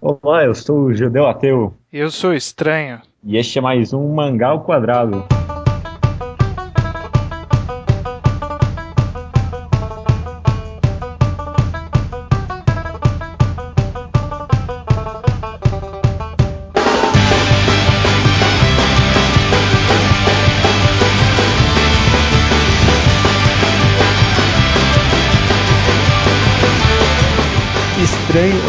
Olá, eu sou o Judeu Ateu. Eu sou estranho. E este é mais um Mangá ao Quadrado.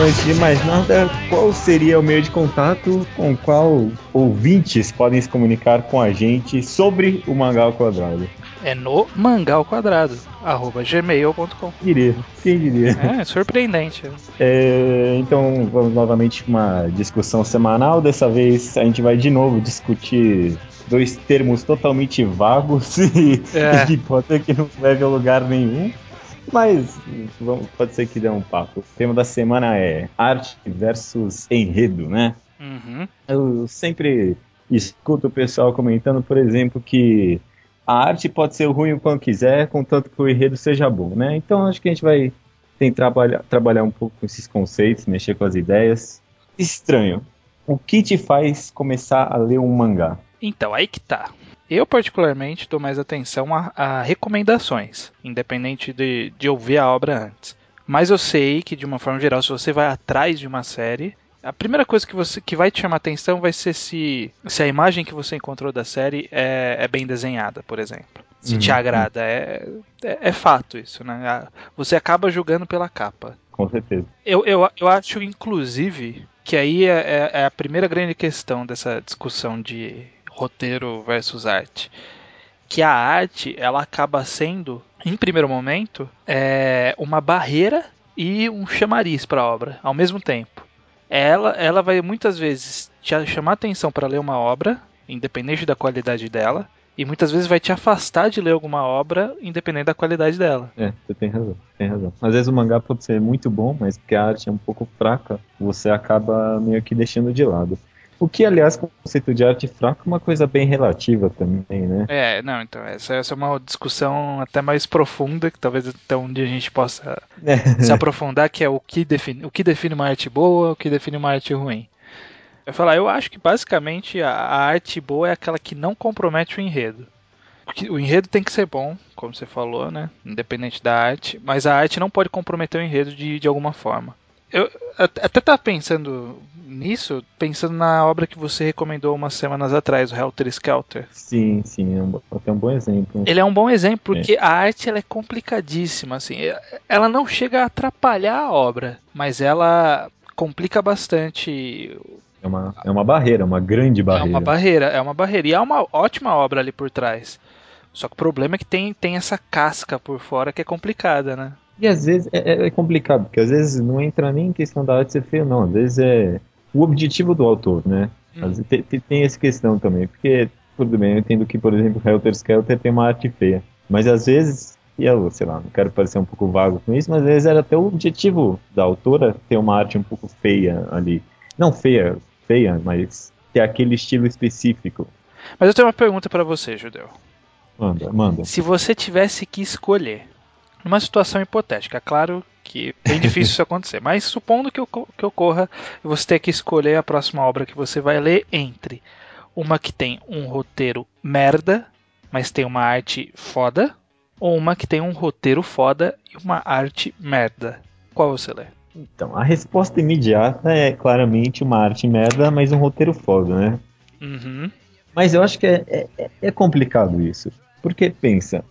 Antes de mais nada, qual seria o meio de contato com qual ouvintes podem se comunicar com a gente sobre o Mangá ao Quadrado? É no Mangá ao Quadrado, arroba gmail.com. Diria, quem diria? É, surpreendente. É, então vamos novamente para uma discussão semanal. Dessa vez a gente vai de novo discutir dois termos totalmente vagos e, é. e que pode ser que não leve a lugar nenhum. Mas vamos, pode ser que dê um papo. O tema da semana é arte versus enredo, né? Uhum. Eu sempre escuto o pessoal comentando, por exemplo, que a arte pode ser ruim quando quiser, contanto que o enredo seja bom, né? Então acho que a gente vai tentar trabalhar, trabalhar um pouco com esses conceitos, mexer com as ideias. Estranho. O que te faz começar a ler um mangá? Então, aí que tá. Eu, particularmente, dou mais atenção a, a recomendações, independente de, de ouvir a obra antes. Mas eu sei que, de uma forma geral, se você vai atrás de uma série, a primeira coisa que, você, que vai te chamar atenção vai ser se, se a imagem que você encontrou da série é, é bem desenhada, por exemplo. Se uhum. te agrada. É, é, é, fato isso, né? Você acaba julgando pela capa. Com certeza. Eu, eu, eu acho, inclusive, que aí é, é, é a primeira grande questão dessa discussão de roteiro versus arte. Que a arte ela acaba sendo, em primeiro momento, é uma barreira e um chamariz para a obra ao mesmo tempo. Ela, ela vai muitas vezes te chamar atenção para ler uma obra, independente da qualidade dela, e muitas vezes vai te afastar de ler alguma obra, independente da qualidade dela. É, você tem razão, tem razão. Às vezes o mangá pode ser muito bom, mas porque a arte é um pouco fraca, você acaba meio que deixando de lado. O que, aliás, com o conceito de arte fraca é uma coisa bem relativa também, né? É, não, então, essa, essa é uma discussão até mais profunda, que talvez até um dia a gente possa é. se aprofundar, que é o que, define, o que define uma arte boa, o que define uma arte ruim. Eu falar, eu acho que basicamente a, a arte boa é aquela que não compromete o enredo. O enredo tem que ser bom, como você falou, né? Independente da arte, mas a arte não pode comprometer o enredo de, de alguma forma. Eu até tava pensando nisso, pensando na obra que você recomendou umas semanas atrás, o Helter Skelter. Sim, sim, é um, é um bom exemplo. Ele é um bom exemplo porque é. a arte ela é complicadíssima, assim, ela não chega a atrapalhar a obra, mas ela complica bastante. É uma, é uma barreira, uma grande barreira. É uma barreira, é uma barreira. E é uma ótima obra ali por trás. Só que o problema é que tem, tem essa casca por fora que é complicada, né? E às vezes é, é, é, complicado, porque às vezes não entra nem em questão da arte ser feio, não. Às vezes é o objetivo do autor, né? Hum. Tem, tem, essa questão também, porque, tudo bem, eu entendo que, por exemplo, Helter Skelter tem uma arte feia. Mas às vezes, e eu, sei lá, não quero parecer um pouco vago com isso, mas às vezes era até o objetivo da autora ter uma arte um pouco feia ali. Não feia, feia, mas ter aquele estilo específico. Mas eu tenho uma pergunta para você, Judeu. Manda, manda. Se você tivesse que escolher numa situação hipotética. Claro que é bem difícil isso acontecer, mas supondo que, que ocorra, você ter que escolher a próxima obra que você vai ler entre uma que tem um roteiro merda, mas tem uma arte foda, ou uma que tem um roteiro foda e uma arte merda. Qual você lê? Então, a resposta imediata é claramente uma arte merda, mas um roteiro foda, né? Uhum. Mas eu acho que é, é, é complicado isso. Porque, pensa,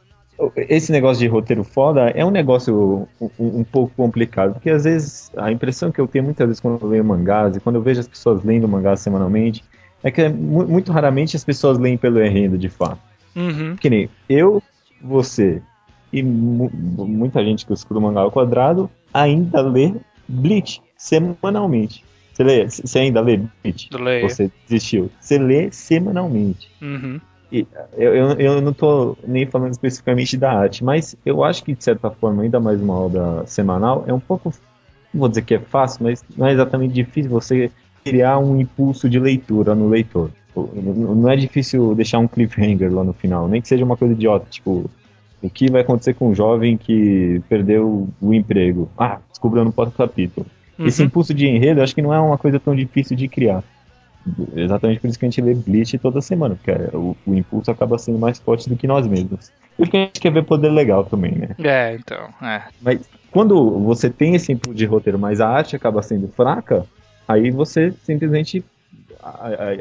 esse negócio de roteiro foda é um negócio um, um, pouco complicado, porque às vezes a impressão que eu tenho muitas vezes quando eu leio mangás e quando eu vejo as pessoas lendo mangás semanalmente é que muito raramente as pessoas leem pelo enredo de fato. Uhum. Que nem eu, você e mu muita gente que escuta o mangá ao quadrado ainda lê Bleach semanalmente. Você, lê, você ainda lê Bleach? Leio. Você desistiu? Você lê semanalmente. Uhum eu, eu, eu não estou nem falando especificamente da arte, mas eu acho que, de certa forma, ainda mais uma obra semanal, é um pouco, não vou dizer que é fácil, mas não é exatamente difícil você criar um impulso de leitura no leitor. Não é difícil deixar um cliffhanger lá no final, nem que seja uma coisa idiota, tipo, o que vai acontecer com um jovem que perdeu o emprego? Ah, descobriu no próximo capítulo. Uhum. Esse impulso de enredo, acho que não é uma coisa tão difícil de criar. Exatamente por isso que a gente lê Bleach toda semana, porque é, o, o, impulso acaba sendo mais forte do que nós mesmos. Porque a gente quer ver poder legal também, né? É, então. É. Mas quando você tem esse impulso de roteiro, mas a arte acaba sendo fraca, aí você simplesmente.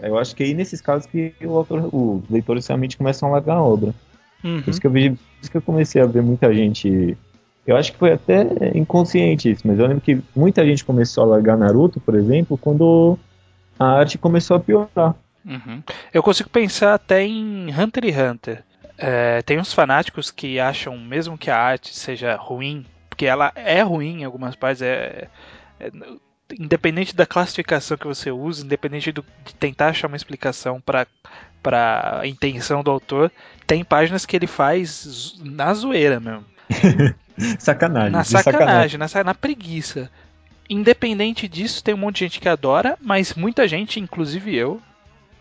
Eu acho que é aí nesses casos que o autor, os leitores realmente começam a largar a obra. Uhum. Por isso que eu vejo, por isso que eu comecei a ver muita gente. Eu acho que foi até inconsciente isso, mas eu lembro que muita gente começou a largar Naruto, por exemplo, quando a arte começou a piorar. Uhum. Eu consigo pensar até em Hunter x Hunter. É, tem uns fanáticos que acham, mesmo que a arte seja ruim, porque ela é ruim em algumas partes, é, é independente da classificação que você usa, independente do, de tentar achar uma explicação para para a intenção do autor, tem páginas que ele faz na zoeira mesmo. sacanagem. Na sacanagem, sacanagem. Na, na preguiça independente disso, tem um monte de gente que adora, mas muita gente, inclusive eu,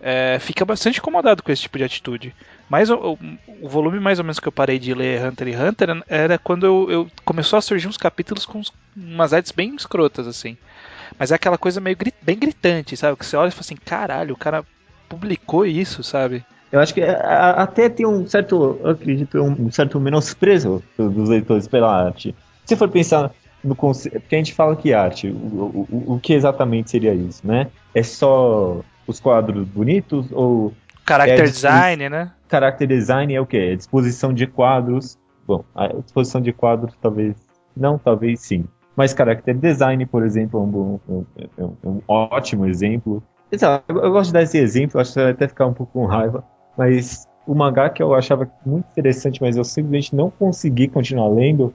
é, fica bastante incomodado com esse tipo de atitude. Mas o, o, volume mais ou menos que eu parei de ler Hunter x Hunter era quando eu, eu começou a surgir uns capítulos com umas artes bem escrotas, assim. Mas é aquela coisa meio grit, bem gritante, sabe? Que você olha e fala assim, caralho, o cara publicou isso, sabe? Eu acho que é, até tem um certo, eu acredito, um certo menosprezo dos leitores pela arte. Se for pensar no conceito. Porque a gente fala que arte, o, o, o que exatamente seria isso, né? É só os quadros bonitos ou. Character é design, né? Character design é o quê? É disposição de quadros. Bom, a disposição de quadros talvez. Não, talvez sim. Mas character design, por exemplo, é um, bom, é um, é um ótimo exemplo. Eu gosto de dar esse exemplo, acho que você vai até ficar um pouco com raiva. Mas o mangá que eu achava muito interessante, mas eu simplesmente não consegui continuar lendo,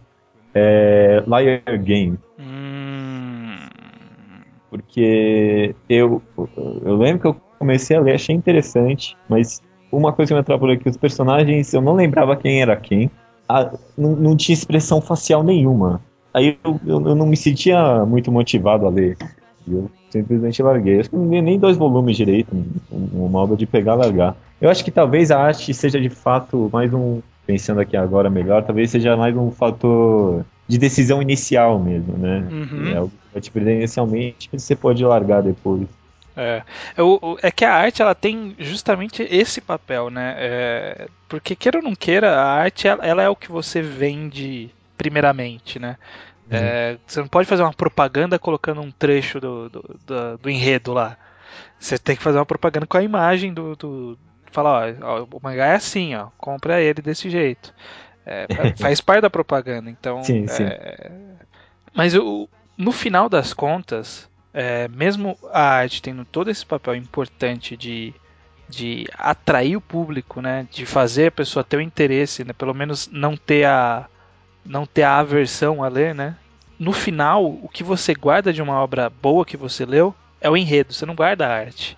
é Liar Game. Hum. Porque eu, eu lembro que eu comecei a ler, achei interessante, mas uma coisa que me atrapalhou é que os personagens, eu não lembrava quem era quem, a, não, não, tinha expressão facial nenhuma. Aí eu, eu, eu, não me sentia muito motivado a ler. E eu simplesmente larguei. Acho que não li nem dois volumes direito, uma obra de pegar e largar. Eu acho que talvez a arte seja de fato mais um pensando aqui agora melhor, talvez seja mais um fator de decisão inicial mesmo, né? Uhum. É algo que vai te perder inicialmente, mas você pode largar depois. É. é que a arte ela tem justamente esse papel, né? É, porque queira ou não queira, a arte ela, ela é o que você vende primeiramente, né? Uhum. É, você não pode fazer uma propaganda colocando um trecho do, do, do, do, enredo lá. Você tem que fazer uma propaganda com a imagem do, do, Fala, ó, o mangá é assim, ó, compra ele desse jeito. É, faz parte da propaganda, então. Sim, é... sim. Mas o, no final das contas, é, mesmo a arte tendo todo esse papel importante de, de atrair o público, né, de fazer a pessoa ter o interesse, né, pelo menos não ter a não ter a aversão a ler, né? No final, o que você guarda de uma obra boa que você leu é o enredo, você não guarda a arte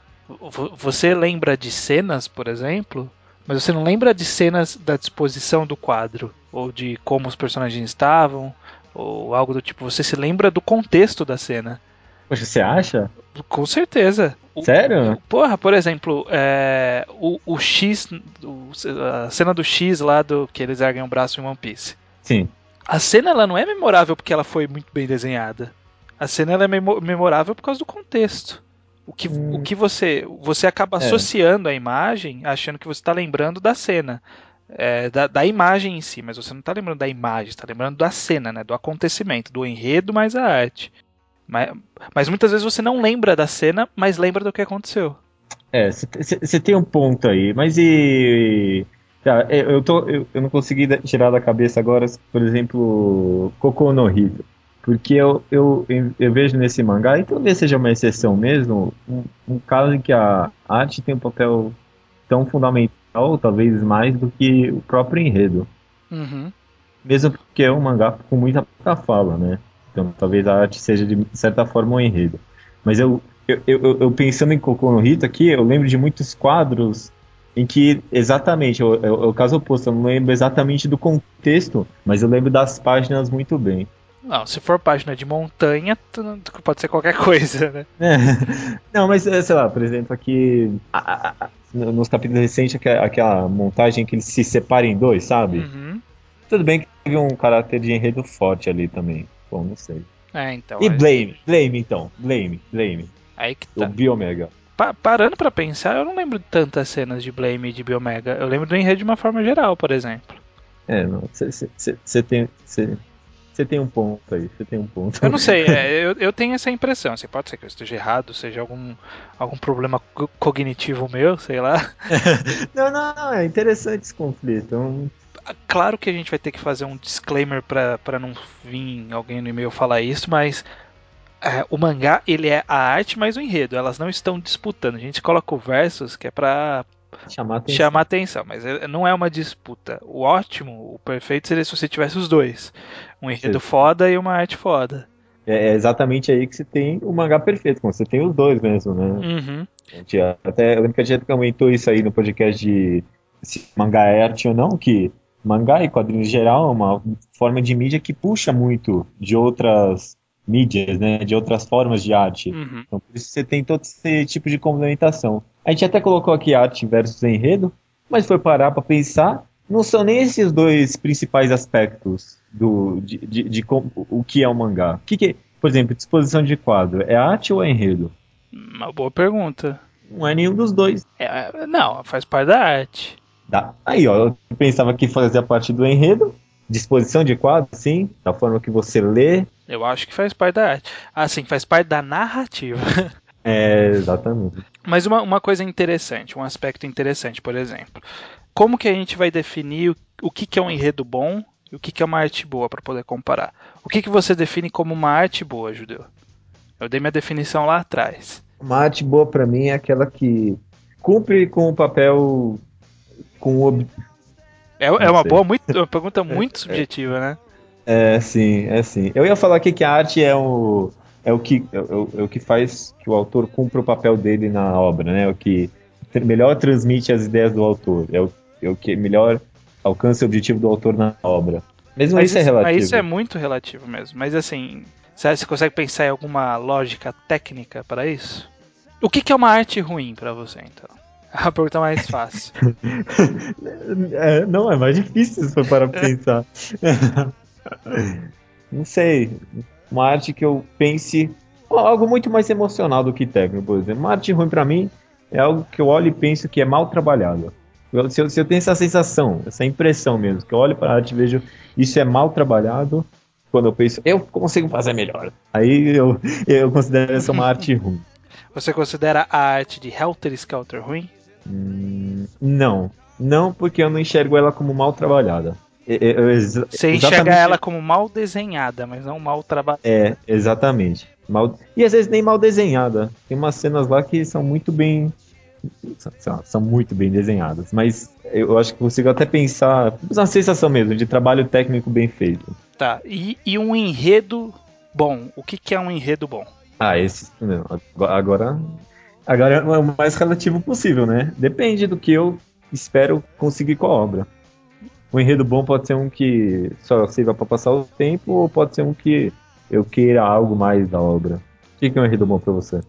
você lembra de cenas, por exemplo, mas você não lembra de cenas da disposição do quadro, ou de como os personagens estavam, ou algo do tipo. Você se lembra do contexto da cena. Poxa, você acha? Com certeza. Sério? O, porra, por exemplo, é, o, o X, o, a cena do X lá do que eles erguem o braço em One Piece. Sim. A cena ela não é memorável porque ela foi muito bem desenhada. A cena ela é memorável por causa do contexto. O que, hum. o que você. Você acaba é. associando a imagem achando que você está lembrando da cena. É, da, da, imagem em si, mas você não está lembrando da imagem, está lembrando da cena, né, do acontecimento, do enredo mais a arte. Mas, mas muitas vezes você não lembra da cena, mas lembra do que aconteceu. É, você tem um ponto aí, mas e. Tá, é, eu, tô, eu, eu não consegui tirar da cabeça agora, por exemplo, Cocô no Hito. Porque eu, eu, eu vejo nesse mangá, e talvez seja uma exceção mesmo, um, um caso em que a arte tem um papel tão fundamental, talvez mais do que o próprio enredo. Uhum. Mesmo porque é um mangá com muita pouca fala, né? Então talvez a arte seja de certa forma um enredo. Mas eu, eu, eu, eu pensando em Cocô no Hito aqui, eu lembro de muitos quadros em que exatamente, é o caso oposto, eu não lembro exatamente do contexto, mas eu lembro das páginas muito bem. Não, se for página de montanha, pode ser qualquer coisa, né? É. Não, mas é, sei lá, por exemplo, aqui a, a, nos capítulos recentes, aquela, aquela, montagem que eles se separam em dois, sabe? Uhum. Tudo bem que teve um caráter de enredo forte ali também. Bom, não sei. É, então. E Blame, Blame então, Blame, Blame. Aí que tá. O Biomega. Pa parando pra pensar, eu não lembro de tantas cenas de Blame e de Biomega. Eu lembro do enredo de uma forma geral, por exemplo. É, não, você tem. Você tem um ponto aí, você tem um ponto. Eu não sei, é, eu, eu tenho essa impressão. Assim, pode ser que eu esteja errado, seja algum, algum problema cognitivo meu, sei lá. não, não, não, é interessante esse conflito. Um... Claro que a gente vai ter que fazer um disclaimer para não vir alguém no e-mail falar isso, mas é, o mangá ele é a arte mais o enredo. Elas não estão disputando. A gente coloca o versus que é pra chamar atenção. chamar atenção, mas é, não é uma disputa. O ótimo, o perfeito seria se você tivesse os dois: um enredo Sim. foda e uma arte foda. É, é exatamente aí que você tem o mangá perfeito, você tem os dois mesmo, né? Uhum. até, eu lembro que a gente comentou isso aí no podcast de se mangá é arte ou não, que mangá e quadrinhos em geral é uma forma de mídia que puxa muito de outras mídias, né, de outras formas de arte. Uhum. Então, por isso você tem todo esse tipo de complementação. A gente até colocou aqui arte versus enredo, mas foi parar para pensar, não são nem esses dois principais aspectos do, de, de, de, de o que é um mangá. O que, que por exemplo, disposição de quadro, é arte ou é enredo? Uma boa pergunta. Não é nenhum dos dois. É, não, faz parte da arte. Aí, ó, eu pensava que fazia parte do enredo, disposição de quadro, sim, da forma que você lê. Eu acho que faz parte da arte. Ah, sim, faz parte da narrativa. É, exatamente. Mas uma, uma coisa interessante, um aspecto interessante, por exemplo. Como que a gente vai definir o, o que, que é um enredo bom e o que, que é uma arte boa para poder comparar? O que, que você define como uma arte boa, Judeu? Eu dei minha definição lá atrás. Uma arte boa para mim é aquela que cumpre com o papel com o é, é uma boa, muito, uma pergunta muito é, subjetiva, né? É, sim, é sim. Eu ia falar aqui que a arte é o, é o, que, é, o, é o que faz que o autor cumpra o papel dele na obra, né? É o que melhor transmite as ideias do autor, é o, é o que melhor alcança o objetivo do autor na obra. Mesmo mas isso, é relativo. Mas isso é muito relativo mesmo. Mas assim, você consegue pensar em alguma lógica técnica para isso? O que, que é uma arte ruim para você, então? A pergunta mais fácil. é, não, é mais difícil se for para pensar. não sei. Uma arte que eu pense. Algo muito mais emocional do que técnico, por exemplo. Uma arte ruim para mim é algo que eu olho e penso que é mal trabalhado. Se eu, se eu tenho essa sensação, essa impressão mesmo, que eu olho para a arte e vejo isso é mal trabalhado, quando eu penso, eu consigo fazer melhor. Aí eu, eu considero essa uma arte ruim. Você considera a arte de Helter Skelter ruim? Hum, não. Não, porque eu não enxergo ela como mal trabalhada. Eu, eu, Você enxerga ela como mal desenhada, mas não mal trabalhada. É, exatamente. Mal... E às vezes nem mal desenhada. Tem umas cenas lá que são muito bem. São, são muito bem desenhadas. Mas eu acho que consigo até pensar. Uma sensação mesmo de trabalho técnico bem feito. Tá. E, e um enredo bom? O que, que é um enredo bom? Ah, esse. Não, agora Agora é o mais relativo possível, né? Depende do que eu espero conseguir com a obra. Um enredo bom pode ser um que só sirva para passar o tempo, ou pode ser um que eu queira algo mais da obra. O que é um enredo bom para você?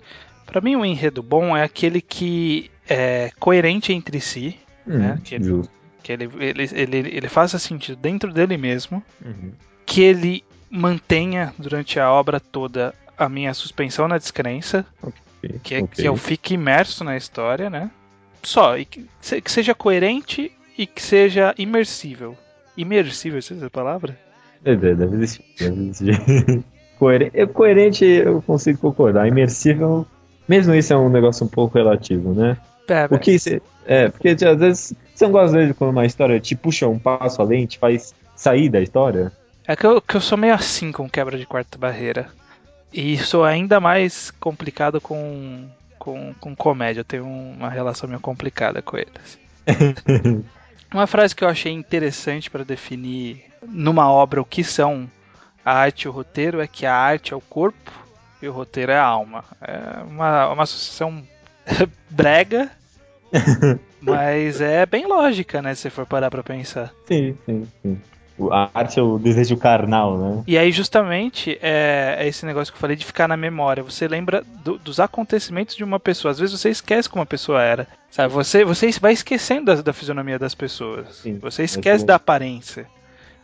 Para mim, um enredo bom é aquele que é coerente entre si, hum, né? Que, ele, que ele, ele, ele, ele, faça sentido dentro dele mesmo, uhum. que ele mantenha durante a obra toda a minha suspensão na descrença. Okay que, é, okay. que eu fique imerso na história, né? Só, e que, que seja coerente e que seja imersível. Imersível, essa palavra? É, deve existir. Deve existir. coerente, coerente eu consigo concordar. Imersível, mesmo isso é um negócio um pouco relativo, né? É, o que cê, é, porque às vezes você não gosta de quando uma história te puxa um passo além, te faz sair da história. É que eu, que eu sou meio assim com quebra de quarta barreira. E sou ainda mais complicado com, com, com comédia. Eu tenho uma relação meio complicada com eles. uma frase que eu achei interessante para definir numa obra o que são a arte e o roteiro é que a arte é o corpo e o roteiro é a alma. É uma, uma associação brega, mas é bem lógica, né? Se for parar pra pensar. Sim, sim, sim. A arte é o desejo carnal, né? E aí, justamente, é, é esse negócio que eu falei de ficar na memória. Você lembra do, dos acontecimentos de uma pessoa. Às vezes você esquece como a pessoa era. Sabe? Você, você vai esquecendo da, da fisionomia das pessoas. Sim, você esquece da aparência.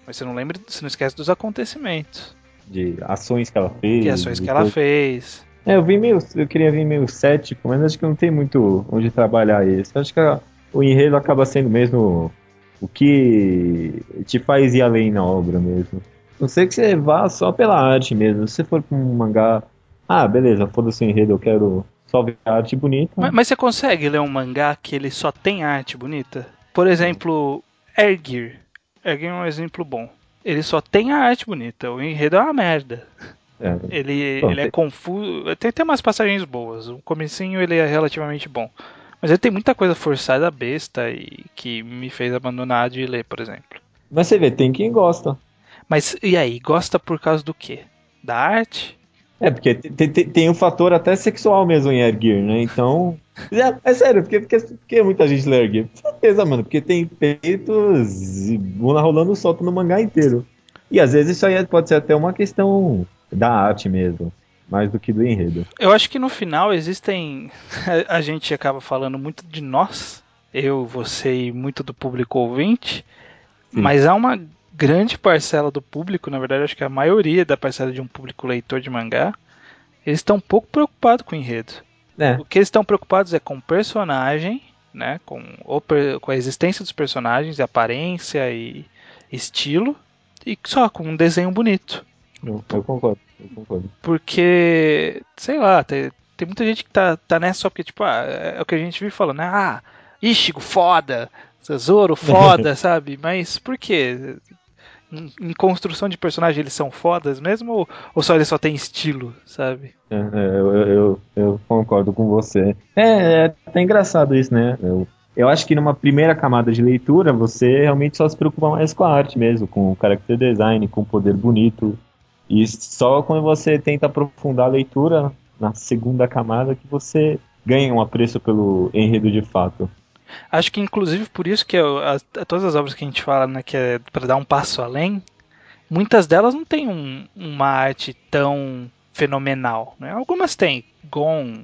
Mas você não lembra, você não esquece dos acontecimentos. de ações que ela fez. Que ações que ela coisa. fez. É, eu vi meio. Eu queria vir meio cético, mas acho que não tem muito onde trabalhar isso. Acho que a, o enredo acaba sendo mesmo o que te faz ir além na obra mesmo. Não sei que você vá só pela arte mesmo. Se você for pra um mangá. Ah, beleza, foda-se o enredo, eu quero só ver arte bonita. Mas, mas, você consegue ler um mangá que ele só tem arte bonita? Por exemplo, Ergir. Ergir é um exemplo bom. Ele só tem a arte bonita, o enredo é uma merda. É. Ele, Bom, ele é confuso. Tem até umas passagens boas. O comecinho ele é relativamente bom. Mas ele tem muita coisa forçada besta e que me fez abandonar de ler, por exemplo. Mas você vê, tem quem gosta. Mas e aí, gosta por causa do quê? Da arte? É, porque tem, tem, tem um fator até sexual mesmo em Air né? Então. É, é sério, porque, porque, porque muita gente lê Gear. Certeza, mano, porque tem peitos e bunda rolando solto no mangá inteiro. E às vezes isso aí pode ser até uma questão da arte mesmo, mais do que do enredo. Eu acho que no final existem. A gente acaba falando muito de nós, eu, você e muito do público ouvinte, Sim. mas há uma grande parcela do público, na verdade, acho que a maioria da parcela de um público leitor de mangá, eles estão um pouco preocupados com o enredo. É. O que eles estão preocupados é com o personagem, né, com, com a existência dos personagens, aparência e estilo, e só com um desenho bonito. Eu, eu concordo, eu concordo. Porque, sei lá, tem, tem muita gente que tá, tá nessa só porque, tipo, ah, é o que a gente vive falando, né? Ah, Ishigo, foda! Zoro, foda, sabe? Mas por quê? Em, em, construção de personagem eles são fodas mesmo ou, ou só eles só têm estilo, sabe? É, é eu, eu, eu, concordo com você. É, é até engraçado isso, né? Eu, eu acho que numa primeira camada de leitura você realmente só se preocupa mais com a arte mesmo, com o character design, com o poder bonito. E só quando você tenta aprofundar a leitura na segunda camada que você ganha um apreço pelo enredo de fato. Acho que inclusive por isso que eu, a, a, todas as obras que a gente fala, né, que é para dar um passo além, muitas delas não têm um, uma arte tão fenomenal. Né? Algumas têm. Gon,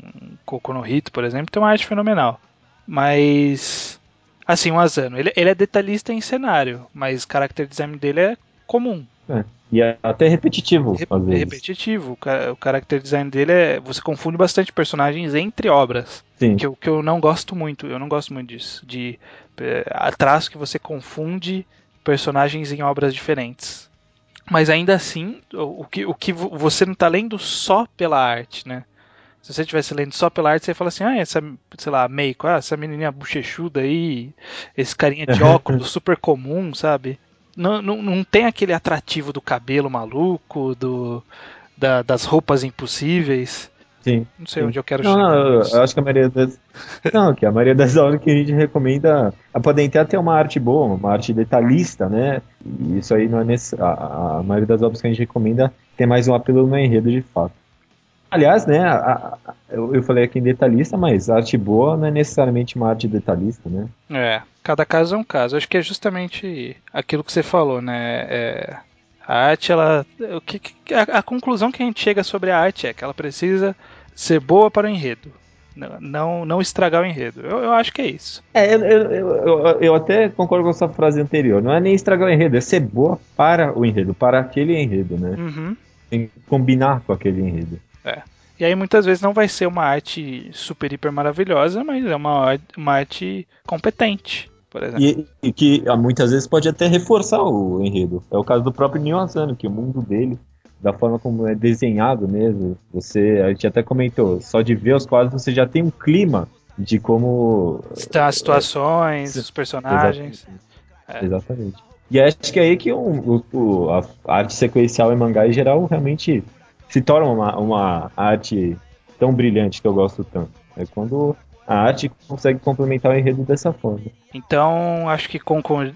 Kokono no Hito, por exemplo, tem uma arte fenomenal. Mas. Assim, o Asano, ele, ele é detalhista em cenário, mas o character design dele é comum. É. E é até repetitivo. Re é repetitivo. O character design dele é. Você confunde bastante personagens entre obras. Sim. Que eu, que eu não gosto muito. Eu não gosto muito disso. De é, traço que você confunde personagens em obras diferentes. Mas ainda assim, o, o que, o que você não está lendo só pela arte, né? Se você estivesse lendo só pela arte, você fala assim, ah, essa, sei lá, Meiko, ah, essa menininha bochechuda aí, esse carinha de óculos super comum, sabe? Não, não, não tem aquele atrativo do cabelo maluco, do, da, das roupas impossíveis. Sim. Não sei sim. onde eu quero não, chegar. Não, eu acho que a maioria das. não, que a maioria das aulas que a gente recomenda podem ter até uma arte boa, uma arte detalhista, né? E isso aí não é necessário. A, a maioria das obras que a gente recomenda tem mais um apelo no enredo de fato. Aliás, né, a, a, eu, eu, falei aqui em detalhista, mas arte boa não é necessariamente uma arte detalhista, né? É, cada caso é um caso. Acho que é justamente aquilo que você falou, né? É, a arte, ela. O que, a, a, conclusão que a gente chega sobre a arte é que ela precisa ser boa para o enredo. Não, não estragar o enredo. Eu, eu acho que é isso. É, eu, eu, eu, até concordo com a sua frase anterior. Não é nem estragar o enredo, é ser boa para o enredo, para aquele enredo, né? Uhum. Tem que combinar com aquele enredo. É. E aí muitas vezes não vai ser uma arte super, hiper maravilhosa, mas é uma, uma arte competente, por exemplo. E, e, que ah, muitas vezes pode até reforçar o enredo. É o caso do próprio Neo Asano, que o mundo dele, da forma como é desenhado mesmo, você, a gente até comentou, só de ver os quadros você já tem um clima de como... As situações, é, os personagens. Exatamente. É. exatamente. E acho que é aí que o, o, a arte sequencial em mangá em geral realmente se torna uma, uma arte tão brilhante que eu gosto tanto. É quando a arte consegue complementar o enredo dessa forma. Então, acho que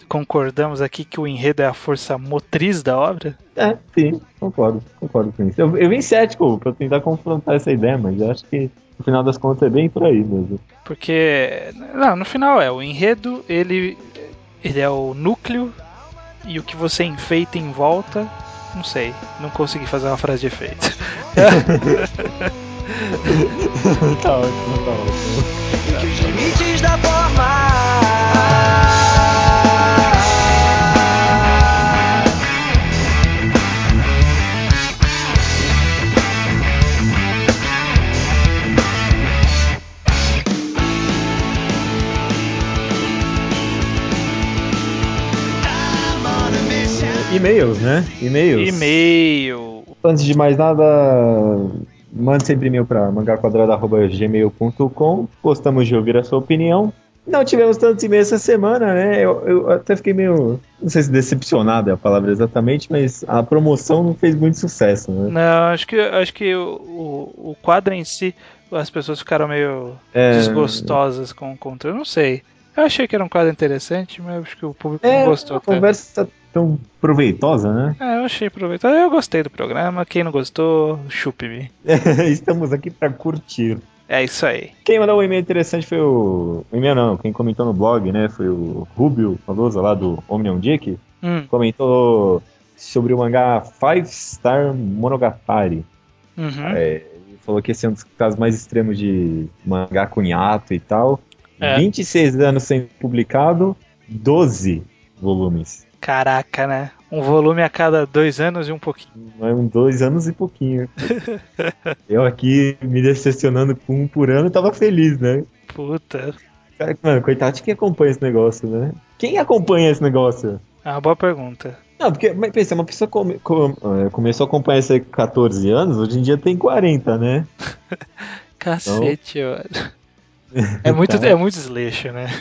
concordamos aqui que o enredo é a força motriz da obra? É, sim, concordo, concordo com isso. Eu, eu vim cético para tentar confrontar essa ideia, mas acho que no final das contas é bem por aí mesmo. Porque, não, no final é, o enredo, ele, ele é o núcleo e o que você enfeita em volta não sei, não consegui fazer uma frase de efeito. tá ótimo, tá ótimo. E que os limites da forma. E-mails, né? E-mails. E-mail. Antes de mais nada, mande sempre e-mail para mangaquadrada.gmail.com. Gostamos de ouvir a sua opinião. Não tivemos tantos e-mails essa semana, né? Eu, eu, até fiquei meio. Não sei se decepcionado é a palavra exatamente, mas a promoção não fez muito sucesso, né? Não, acho que, acho que o, o, o quadro em si, as pessoas ficaram meio é... desgostosas com o conteúdo. Não sei. Eu achei que era um quadro interessante, mas acho que o público é, não gostou. A conversa tão proveitosa, né? É, eu achei proveitosa. Eu gostei do programa. Quem não gostou, chupe-me. Estamos aqui para curtir. É isso aí. Quem mandou um e-mail interessante foi o. O e-mail não, quem comentou no blog, né? Foi o Rubio Famoso lá do Omnium Dick. Hum. Comentou sobre o mangá Five Star Monogatari. Uhum. É, ele falou que esse é um dos casos mais extremos de mangá cunhato e tal. É. 26 anos sendo publicado, 12 volumes. Caraca, né? Um volume a cada dois anos e um pouquinho. É um dois anos e pouquinho. eu aqui me decepcionando com um por ano, tava feliz, né? Puta. Cara, mano, coitado de quem acompanha esse negócio, né? Quem acompanha esse negócio? É uma boa pergunta. Não, porque, mas pensa, uma pessoa come, come, é, começou a acompanhar isso aí com 14 anos, hoje em dia tem 40, né? Cacete, então... mano. É muito, tá. é muito desleixo, né?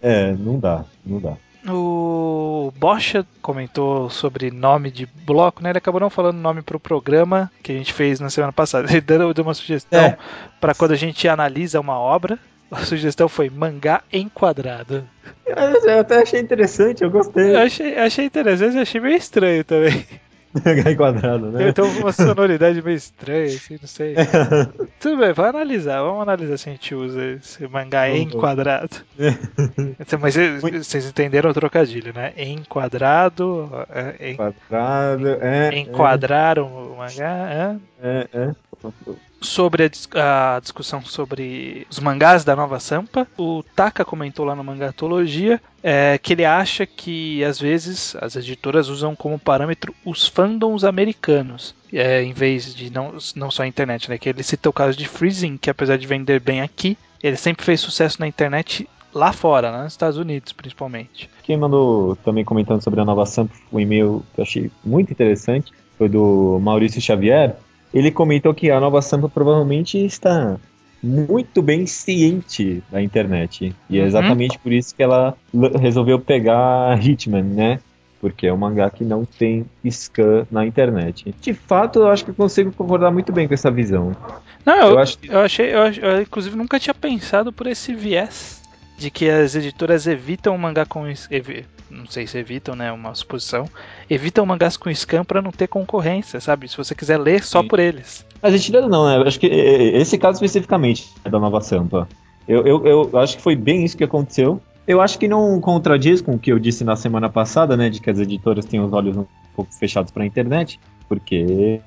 É, não dá, não dá. O Bocha comentou sobre nome de bloco, né? Ele acabou não falando nome pro programa que a gente fez na semana passada. Ele deu, uma sugestão é. para quando a gente analisa uma obra. A sugestão foi mangá enquadrado. Eu até achei interessante, eu gostei. Eu achei, achei interessante achei meio estranho também. Mangá enquadrado, né? Então uma sonoridade meio estranha, assim, não sei. Tudo bem, vamos analisar, vamos analisar se a gente usa esse mangá enquadrado. Mas vocês entenderam o trocadilho, né? Enquadrado. É, enquadrado, é. Enquadraram é. o mangá, é. É, é sobre a, a, discussão sobre os mangás da nova Sampa. O Taka comentou lá no Mangatologia é, que ele acha que às vezes as editoras usam como parâmetro os fandoms americanos. É, em vez de não, não só a internet, né? Que ele cita o caso de Freezing, que apesar de vender bem aqui, ele sempre fez sucesso na internet lá fora, né, nos Estados Unidos principalmente. Quem mandou também comentando sobre a nova Sampa um e-mail que eu achei muito interessante foi do Maurício Xavier, ele comentou que a nova Sampa provavelmente está muito bem ciente da internet. E é uhum. exatamente uhum. por isso que ela resolveu pegar Hitman, né? Porque é um mangá que não tem scan na internet. De fato, eu acho que eu consigo concordar muito bem com essa visão. Não, eu, eu, acho que... eu achei, eu, eu, inclusive nunca tinha pensado por esse viés de que as editoras evitam o mangá com não sei se evitam, né, uma suposição, evitam mangás com scan para não ter concorrência, sabe? Se você quiser ler só Sim. por eles. Mas editoras não, né? Acho que esse caso especificamente é da Nova Sampa. Eu, eu, eu acho que foi bem isso que aconteceu. Eu acho que não contradiz com o que eu disse na semana passada, né, de que as editoras têm os olhos um pouco fechados para a internet porque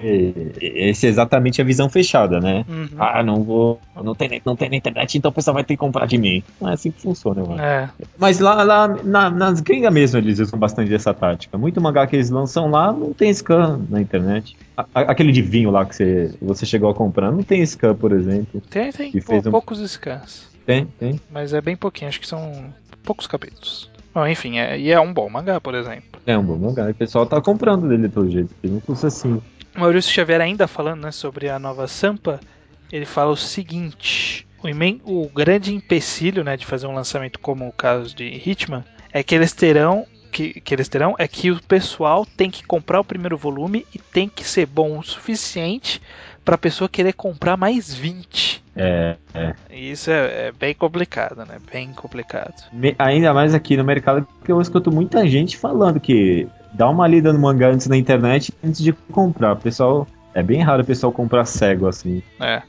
esse é exatamente a visão fechada, né? Uhum. Ah, não vou, não tem, não tem na internet, então o pessoal vai ter que comprar de mim. Não é assim que funciona, mano. É. Mas lá, lá na, nas gringas mesmo eles usam bastante dessa tática. Muito mangá que eles lançam lá não tem scan na internet. A, aquele de vinho lá que você, você chegou a comprar, não tem scan, por exemplo. Tem, tem. Pô, um... poucos scans. Tem, tem. Mas é bem pouquinho, acho que são poucos capítulos. Bom, enfim, é, e é um bom mangá, por exemplo. É um bom mangá, e o pessoal tá comprando dele pelo jeito, ele não custa assim. Maurício Xavier ainda falando né, sobre a nova Sampa, ele fala o seguinte: o, o grande empecilho né, de fazer um lançamento como o caso de Hitman é que eles terão que, que, eles terão é que o pessoal tem que comprar o primeiro volume e tem que ser bom o suficiente para a pessoa querer comprar mais 20. É, é. Isso é, é, bem complicado, né? Bem complicado. Me, ainda mais aqui no mercado, porque eu escuto muita gente falando que dá uma lida no mangá antes na internet antes de comprar. O pessoal. É bem raro o pessoal comprar cego assim. É.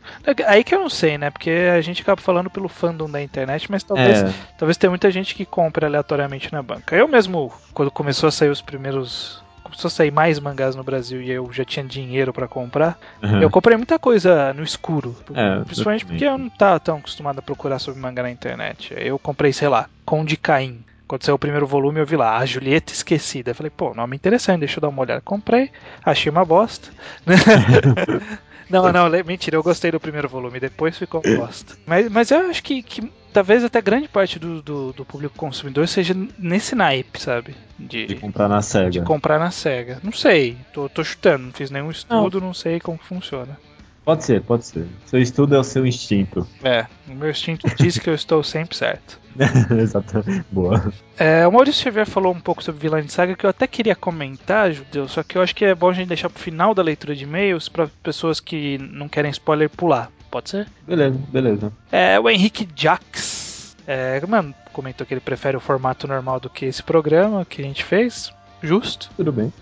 Aí que eu não sei, né? Porque a gente acaba falando pelo fandom da internet, mas talvez, é. talvez tenha muita gente que compre aleatoriamente na banca. Eu mesmo, quando começou a sair os primeiros começou a sair mais mangás no Brasil e eu já tinha dinheiro para comprar, uhum. eu comprei muita coisa no escuro. É, principalmente porque eu não tava tão acostumado a procurar sobre mangá na internet. Eu comprei, sei lá, Conde Caim. Quando saiu o primeiro volume, eu vi lá, a Julieta Esquecida. Eu falei, pô, nome interessante, deixa eu dar uma olhada. Comprei, achei uma bosta. Não, não, mentira, eu gostei do primeiro volume, depois ficou bosta. Mas, mas eu acho que, que talvez até grande parte do, do, do, público consumidor seja nesse naipe, sabe? De, de, comprar na SEGA. De comprar na SEGA. Não sei, tô, tô chutando, não fiz nenhum estudo, não. não sei como funciona. Pode ser, pode ser. Seu estudo é o seu instinto. É, o meu instinto diz que eu estou sempre certo. Exatamente. Boa. É, o Maurício Xavier falou um pouco sobre Vilã de Saga que eu até queria comentar, Judeu, só que eu acho que é bom a gente deixar pro final da leitura de e-mails para pessoas que não querem spoiler pular. Pode ser? Beleza, beleza. É, o Henrique Jax. É, mano, comentou que ele prefere o formato normal do que esse programa que a gente fez. Justo. Tudo bem.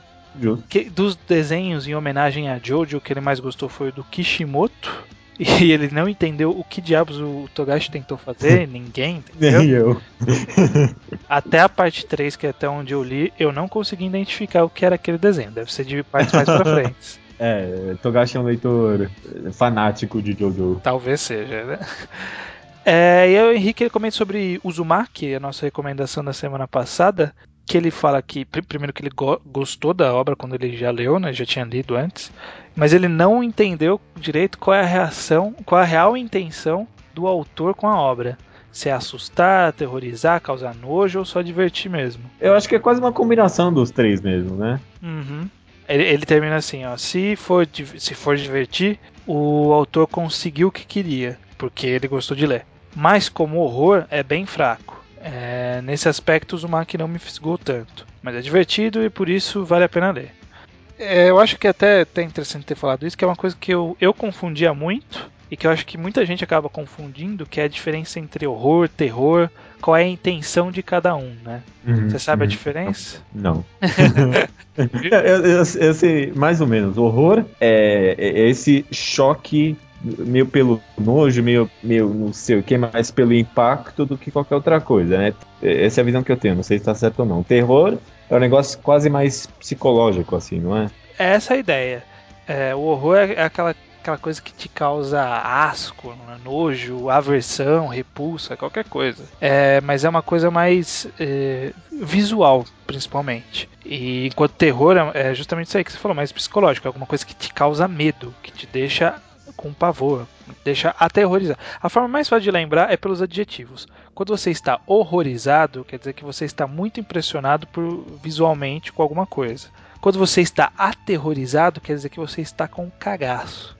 Justo. Que, dos desenhos em homenagem a Jojo, o que ele mais gostou foi o do Kishimoto. E ele não entendeu o que diabos o Togashi tentou fazer, ninguém entendeu. Nem eu. Até a parte 3, que é até onde eu li, eu não consegui identificar o que era aquele desenho. Deve ser de partes mais pra frente. É, Togashi é um leitor fanático de Jojo. Talvez seja, né? É, e o Henrique ele comenta sobre Uzumaki, a nossa recomendação da semana passada, que ele fala que, primeiro que ele go gostou da obra quando ele já leu, né, já tinha lido antes, mas ele não entendeu direito qual é a reação, qual é a real intenção do autor com a obra. Se é assustar, aterrorizar, causar nojo ou só divertir mesmo. Eu acho que é quase uma combinação dos três mesmo, né? Uhum. Ele, ele, termina assim, ó. Se for, se for divertir, o autor conseguiu o que queria, porque ele gostou de ler. Mas como horror, é bem fraco. É, nesse aspecto, o Uzumaki não me fisgou tanto. Mas é divertido e por isso vale a pena ler. É, eu acho que até, até interessante ter falado isso, que é uma coisa que eu, eu confundia muito e que eu acho que muita gente acaba confundindo, que é a diferença entre horror, terror, qual é a intenção de cada um, né? Uhum, Você sabe uhum. a diferença? Não. eu, sei mais ou menos. Horror é, é esse choque meio pelo nojo, meio, meio não sei o que, mais pelo impacto do que qualquer outra coisa, né? Essa é a visão que eu tenho, não sei se está certo ou não. Terror é um negócio quase mais psicológico, assim, não é? É essa a ideia. É, o horror é aquela aquela coisa que te causa asco, né, nojo, aversão, repulsa, qualquer coisa. É, mas é uma coisa mais é, visual, principalmente. E enquanto terror é, é justamente isso aí que você falou, mais psicológico, é alguma coisa que te causa medo, que te deixa com pavor, deixa aterrorizar. A forma mais fácil de lembrar é pelos adjetivos. Quando você está horrorizado, quer dizer que você está muito impressionado por visualmente com alguma coisa. Quando você está aterrorizado, quer dizer que você está com um cagaço.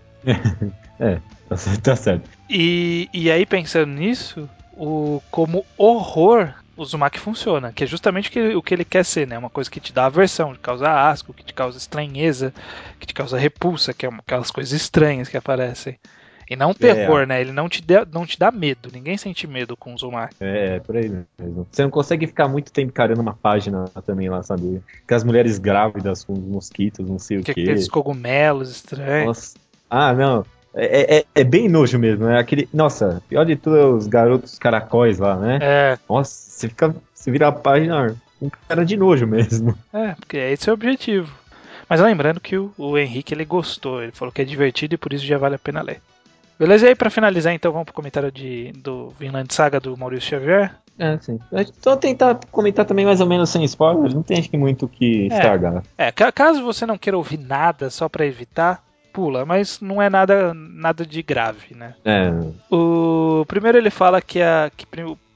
É, tá certo. Tá certo. E, e aí, pensando nisso, o, como horror, o Uzumaki funciona, que é justamente o que, ele quer ser, né? Uma coisa que te dá aversão, que causa asco, que te causa estranheza, que te causa repulsa, que é aquelas coisas estranhas que aparecem. E não terror, é, né? Ele não te, dá, não te dá medo. Ninguém sente medo com o Uzumaki. É, é, por aí mesmo. Você não consegue ficar muito tempo carando uma página também lá, sabe? Que as mulheres grávidas com mosquitos, não sei que o quê. Aqueles cogumelos estranhos. Nossa. Ah, não. É, é, é, bem nojo mesmo, né? Aquele. Nossa, pior de tudo é os garotos caracóis lá, né? É. Nossa, você fica. Você vira a página com cara de nojo mesmo. É, porque esse é o objetivo. Mas lembrando que o, o Henrique ele gostou, ele falou que é divertido e por isso já vale a pena ler. Beleza? E aí, pra finalizar, então, vamos pro comentário de, do Vinland Saga do Maurício Xavier. É, sim. Só tentar comentar também mais ou menos sem spoilers, não tem acho que muito o que é, estragar. É, caso você não queira ouvir nada só para evitar, pula, mas não é nada, nada de grave, né? É. O primeiro ele fala que a que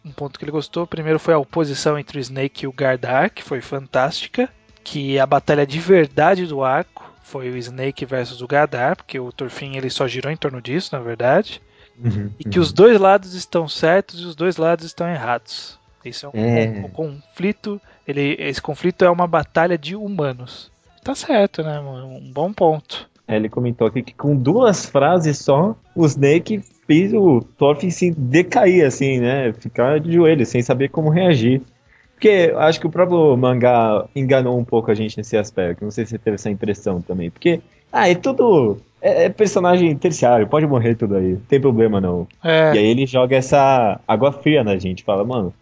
um ponto que ele gostou, primeiro foi a oposição entre o Snake e o Gardar, que foi fantástica, que a batalha de verdade do arco foi o Snake versus o Gardar, porque o Torfin ele só girou em torno disso, na verdade. Uhum, e que uhum. os dois lados estão certos e os dois lados estão errados. Isso é um, é. um, um conflito. Ele, esse conflito é uma batalha de humanos. Tá certo, né? Um bom ponto. É, ele comentou aqui que com duas frases só, o Snake fez o Thorfinn se decair, assim, né? Ficar de joelho, sem saber como reagir. Porque acho que o próprio mangá enganou um pouco a gente nesse aspecto. Não sei se você teve essa impressão também. Porque, ah, é tudo. É, é personagem terciário, pode morrer tudo aí. Não tem problema não. É. E aí ele joga essa água fria na gente. Fala, mano,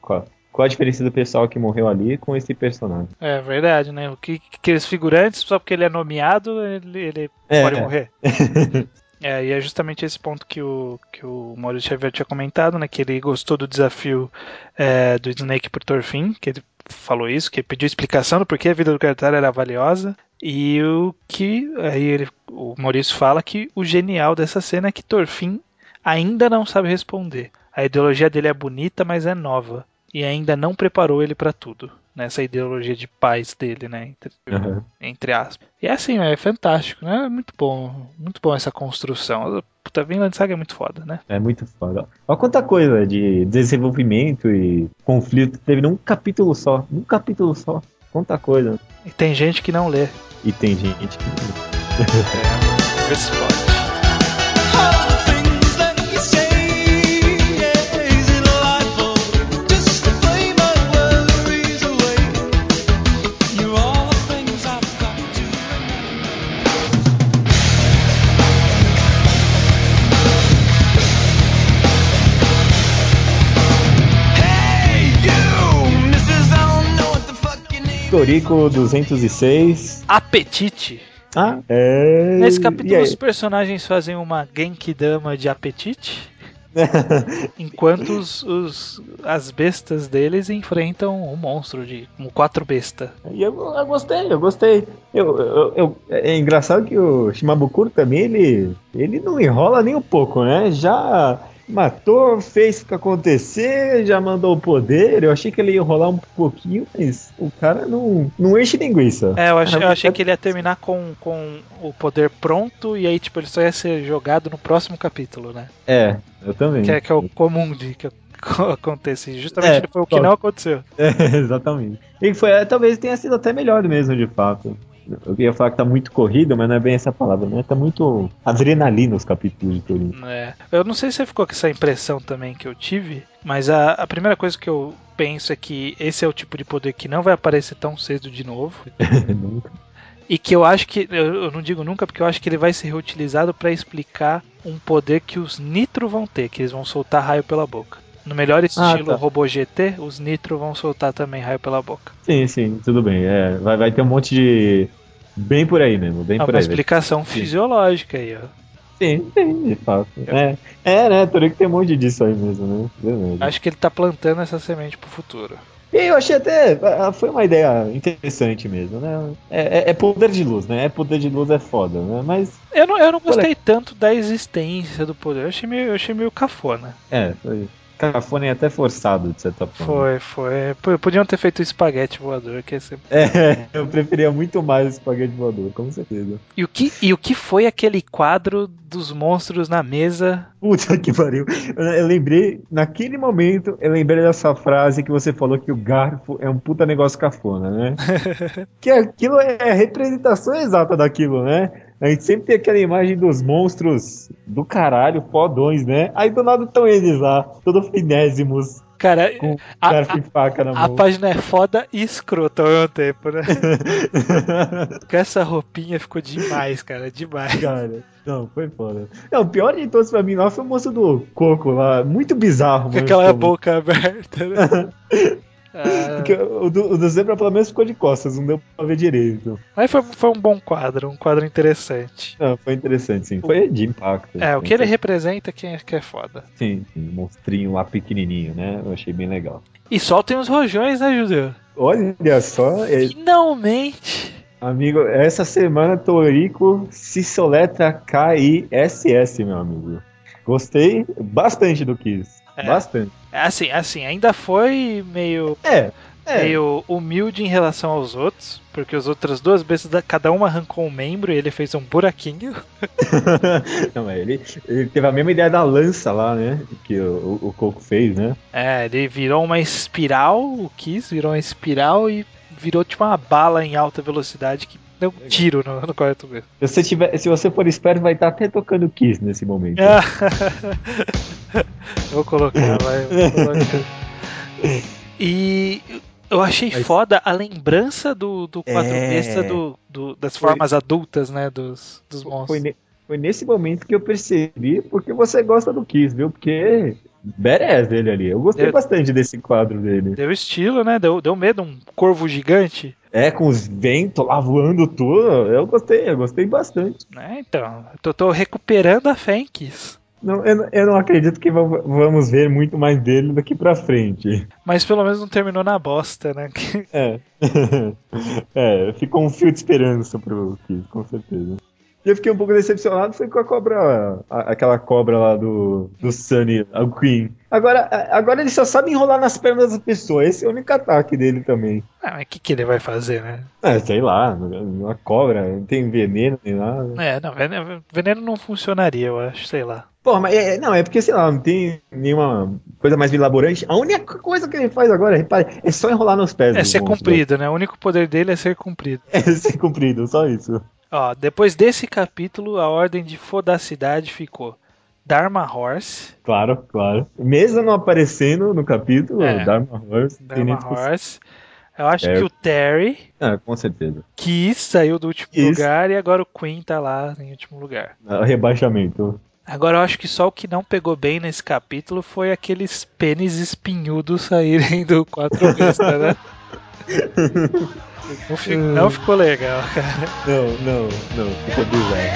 qual, a diferença do pessoal que morreu ali com esse personagem. É verdade, né? O que aqueles figurantes, só porque ele é nomeado, ele, ele é. pode morrer. é, e é justamente esse ponto que o, que o Maurício Xavier tinha comentado, né? Que ele gostou do desafio é, do Snake por Torfin, que ele falou isso, que ele pediu explicação do porquê a vida do Cartar era valiosa. E o que aí ele, o Maurício fala que o genial dessa cena é que Torfin ainda não sabe responder a ideologia dele é bonita, mas é nova. E ainda não preparou ele para tudo. Nessa ideologia de paz dele, né? Entre, Aham. entre aspas. E é assim, é fantástico, né? É muito bom. Muito bom essa construção. Puta, Vinland Saga é muito foda, né? É muito foda. Olha quanta coisa de desenvolvimento e conflito teve num capítulo só. Num capítulo só. Quanta coisa. E tem gente que não lê. E tem gente que. É, vê se pode. Torico 206. Apetite. Ah, é. Nesse capítulo, os personagens fazem uma Genkidama de apetite, enquanto os, os- as bestas deles enfrentam um monstro de um quatro besta. E eu, eu gostei, eu gostei. Eu, eu- eu- é engraçado que o Shimabukuro também, ele, ele não enrola nem um pouco, né? Já matou, fez o que acontecer, já mandou o poder. Eu achei que ele ia enrolar um pouquinho, mas o cara não, não enche linguiça. É, eu achei, eu achei que ele ia terminar com, com o poder pronto e aí, tipo, ele só ia ser jogado no próximo capítulo, né? É, eu também. Que é, que é o comum de que acontece. Justamente É, foi o que não aconteceu. É, exatamente. E foi, é, talvez tenha sido até melhor mesmo, de fato. Eu ia falar que tá muito corrido, mas não é bem essa palavra, né? Tá muito adrenalina os capítulos de Torino. É. Eu não sei se você ficou com essa impressão também que eu tive, mas a, a primeira coisa que eu penso é que esse é o tipo de poder que não vai aparecer tão cedo de novo. Nunca. E que eu acho que. Eu não digo nunca, porque eu acho que ele vai ser reutilizado pra explicar um poder que os Nitro vão ter, que eles vão soltar raio pela boca. No melhor estilo tá. robô GT, os Nitro vão soltar também raio pela boca. Sim, sim, tudo bem. É, vai, vai ter um monte de. Bem por aí mesmo, bem É por uma aí. explicação Sim. fisiológica aí, ó. Sim, sim, de fato. É, é né? Torino tem um monte disso aí mesmo, né? Acho que ele tá plantando essa semente pro futuro. E eu achei até. ah, Foi uma ideia interessante mesmo, né? É, é- é poder de luz, né? É poder de luz é foda, né? Mas. Eu não, eu não gostei tanto da existência do poder. Eu achei meio, eu achei meio cafona. É, foi. Cafone até forçado, de certa forma. Foi, foi. Podiam ter feito o espaguete voador, que ia ser É, eu preferia muito mais o espaguete voador, com certeza. E o, que, e o que foi aquele quadro dos monstros na mesa? Puta que pariu. Eu lembrei, naquele momento, eu lembrei dessa frase que você falou que o garfo é um puta negócio cafona, né? que aquilo é a representação exata daquilo, né? A gente sempre tem aquela imagem dos monstros do caralho, fodões, né? Aí do nada estão eles lá, todos finésimos, Cara, com a, garfo e faca na a mão. página é foda e escrota ao mesmo tempo, né? Com essa roupinha ficou demais, cara, demais. Cara, não, foi foda. Não, o pior de todos pra mim lá foi o moço do Coco lá, muito bizarro, Com aquela boca aberta, né? Ah, Porque o do, o do Zebra pelo menos ficou de costas, não deu pra ver direito. mas foi, foi um bom quadro, um quadro interessante. Não, foi interessante, sim. Foi de impacto. É, o que ele representa que é, que é foda. Sim, sim, um monstrinho lá pequenininho, né? Eu achei bem legal. E soltem os rojões, né, Judeu? Olha só, é- Finalmente! amigo, essa semana Torico se soletra K-I-S-S, meu amigo. Gostei bastante do Kiss. É. Bastante. Assim, assim, ainda foi meio É, é. meio humilde em relação aos outros, porque as outras duas bestas, da- cada uma arrancou um membro e ele fez um buraquinho. Não, mas ele, ele teve a mesma ideia da lança lá, né? Que o, o, o Coco fez, né? É, ele virou uma espiral, o Kiss virou uma espiral e virou tipo uma bala em alta velocidade que deu um tiro no, no quarto mesmo. Se você, tiver, se você for esperto, vai estar até tocando Kiss nesse momento. vou colocar, vai. Vou colocar. E eu achei Mas- foda a lembrança do, do quatro É. besta do, do- das Foi- formas adultas, né, dos, dos Foi, monstros. ne- foi nesse momento que eu percebi porque você gosta do Kiss, viu? Porque badass dele ali. Eu gostei Eu- bastante desse quadro dele. Deu estilo, né? Deu, deu medo, um corvo gigante. É, com os ventos lá voando tudo. Eu gostei, eu gostei bastante. Né? Então, eu tô, recuperando a Kiss. Não, eu, não- eu não acredito que va- vamos ver muito mais dele daqui pra frente. Mas pelo menos não terminou na bosta, né? É. é, ficou um fio de esperança pro Kiss, com certeza. E eu fiquei um pouco decepcionado foi com a cobra, a- aquela cobra lá do, do Sunny, a Queen. Agora, agora ele só sabe enrolar nas pernas das pessoas, esse é o único ataque dele também. Ah, mas o que, que ele vai fazer, né? Ah, sei lá, uma cobra, não tem veneno nem nada. É, não, veneno, veneno não funcionaria, eu acho, sei lá. Porra, mas é, não, é porque, sei lá, não tem nenhuma coisa mais elaborante. A única coisa que ele faz agora, repare, é só enrolar nos pés. É ser monstros. cumprido, né? O único poder dele é ser cumprido. É ser cumprido, só isso. Ó, depois desse capítulo, a ordem de fodacidade ficou Dharma Horse, Claro, claro. Mesmo não aparecendo no capítulo, É. Dharma Horse. Dharma. Horse. Eu acho É. que o Terry Ah, com certeza. quis, saiu do último lugar e agora o Queen tá lá em último lugar. Ah, Rebaixamento. Agora eu acho que só o que não pegou bem nesse capítulo foi aqueles pênis espinhudos saírem do quatro besta, né? Não, fi- não ficou legal, cara. Não, não, não. Ficou bizarro.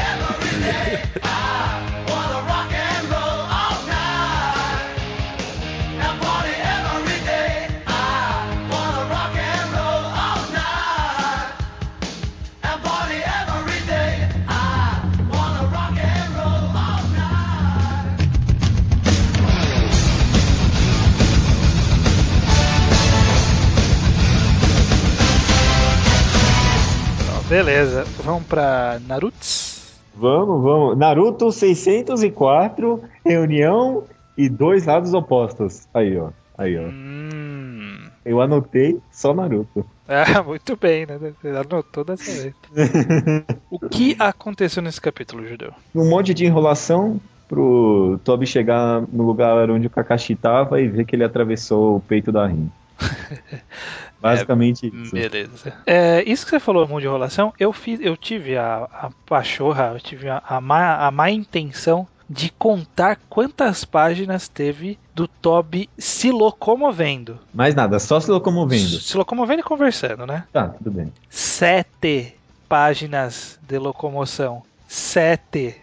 Beleza, vamos pra Narutos. Vamos, vamos. Naruto 604, reunião e dois lados opostos. Aí, ó. Aí, ó. Hum. Eu anotei só Naruto. Ah, muito bem, né? Você anotou dessa vez. O que aconteceu nesse capítulo, Judeu? Um monte de enrolação pro Toby chegar no lugar onde o Kakashi tava e ver que ele atravessou o peito da Rin. Basicamente isso. Beleza. É, isso que você falou, mão de enrolação, eu fiz, eu tive a, a pachorra, eu tive a, a, má, a má intenção de contar quantas páginas teve do Toby se locomovendo. Mais nada, só se locomovendo. Se locomovendo e conversando, né? Tá, tudo bem. Sete páginas de locomoção. Sete.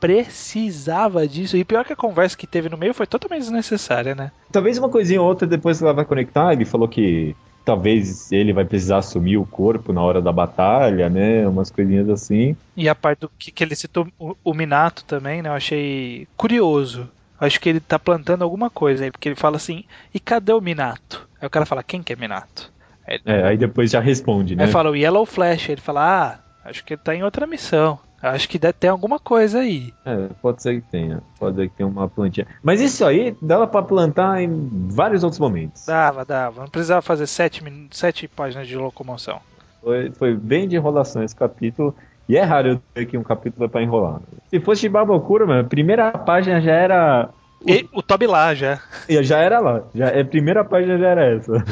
Precisava disso. E pior que a conversa que teve no meio foi totalmente desnecessária, né? Talvez uma coisinha ou outra depois ela vai conectar. Ele falou que talvez ele vai precisar assumir o corpo na hora da batalha, né? Umas coisinhas assim. E a parte do que, que ele citou o, o Minato também, né? Eu achei curioso. Acho que ele tá plantando alguma coisa aí, porque ele fala assim, e cadê o Minato? Aí o cara fala, quem que é Minato? Aí, É, aí depois já responde, né? aí fala o Yellow Flash, ele fala, ah, acho que ele tá em outra missão. Acho que deve ter alguma coisa aí. É, pode ser que tenha. Pode ser que tenha uma plantinha. Mas isso aí dava pra plantar em vários outros momentos. Dava, dava. Não precisava fazer sete, sete páginas de locomoção. Foi, foi bem de enrolação esse capítulo. E é raro eu ter que um capítulo pra enrolar. Se fosse de Babocura, mano, a primeira página já era. E o Toby lá já. Já era lá. Já, a primeira página já era essa.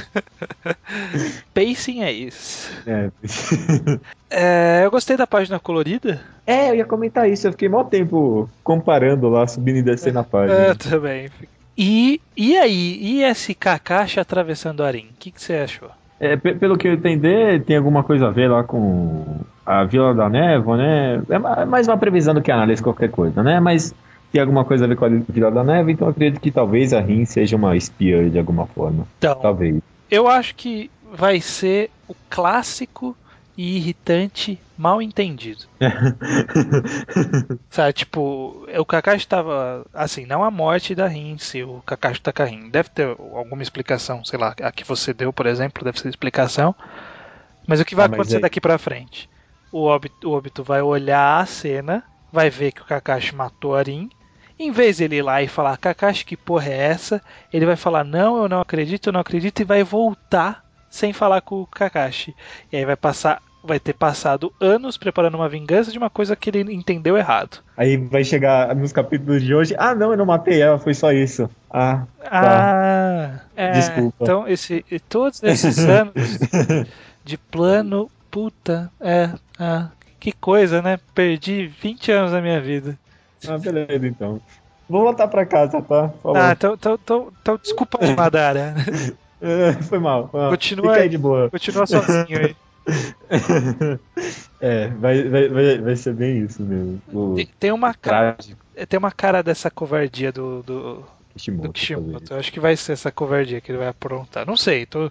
Pacing é isso. É. É, eu gostei da página colorida. É, eu ia comentar isso. Eu fiquei mó tempo comparando lá, subindo e descendo a página. Eu também. E, e aí? E esse Kakashi atravessando a Arin? O que, que você achou? É, pe- pelo que eu entender, tem alguma coisa a ver lá com a Vila da Névoa, né? É é mais uma previsão do que análise qualquer coisa, né? Mas tem alguma coisa a ver com a Vila da Névoa, então eu acredito que talvez a Rin seja uma espiã de alguma forma. Então, Talvez. eu acho que vai ser o clássico e irritante mal entendido. Sabe, tipo, o Kakashi tava. Assim, não a morte da Rin, se o Kakashi tá com a Rin. Deve ter alguma explicação, sei lá, a que você deu, por exemplo, deve ser explicação. Mas o que vai Ah, acontecer aí- daqui pra frente? O Obito, o Obito vai olhar a cena, vai ver que o Kakashi matou a Rin. Em vez ele ir lá e falar, Kakashi, que porra é essa? Ele vai falar, não, eu não acredito, eu não acredito, e vai voltar sem falar com o Kakashi. E aí vai passar, vai ter passado anos preparando uma vingança de uma coisa que ele entendeu errado. Aí vai chegar nos capítulos de hoje. Ah, não, eu não matei ela, foi só isso. Ah, Ah, é, Desculpa. Então, esse, e todos esses anos de plano, puta, é, ah, que coisa, né? Perdi 20 anos da minha vida. Ah beleza então. Vou voltar pra casa, tá? Falou. Ah, então, então, então, então desculpa aí, Madara. É, foi mal. Foi mal. Continua Fica aí aí. de boa. Continua sozinho aí. é, vai, vai, vai, vai ser bem isso mesmo. O Tem, tem uma cara, trágico tem uma cara dessa covardia do, do, Kishimoto. do Kishimoto. acho que vai ser essa covardia que ele vai aprontar. Não sei, tô,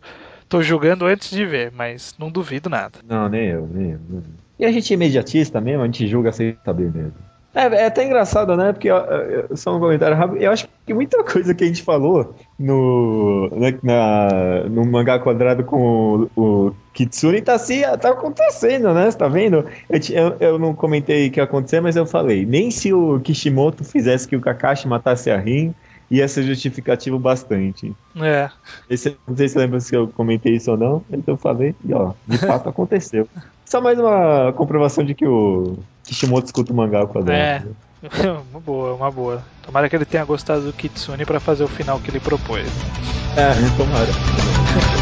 tô julgando antes de ver, mas não duvido nada. Não, nem eu, nem eu. nem eu. E a gente é imediatista mesmo, a gente julga sem saber mesmo. É, é até engraçado, né? Porque, só um comentário rápido, eu acho que muita coisa que a gente falou no, na, na- no mangá quadrado com o, o Kitsune tá, se, tá acontecendo, né? Você tá vendo? Eu, eu, não comentei o que ia acontecer, mas eu falei, nem se o Kishimoto fizesse que o Kakashi matasse a Rin, ia ser justificativo bastante. É. Esse, não sei se você lembra se eu comentei isso ou não, mas eu falei, e ó, de fato aconteceu. Só mais uma comprovação de que o Kishimoto escuta o mangá ao quadrado. É. uma boa, uma boa. Tomara que ele tenha gostado do Kitsune pra fazer o final que ele propôs. É, tomara.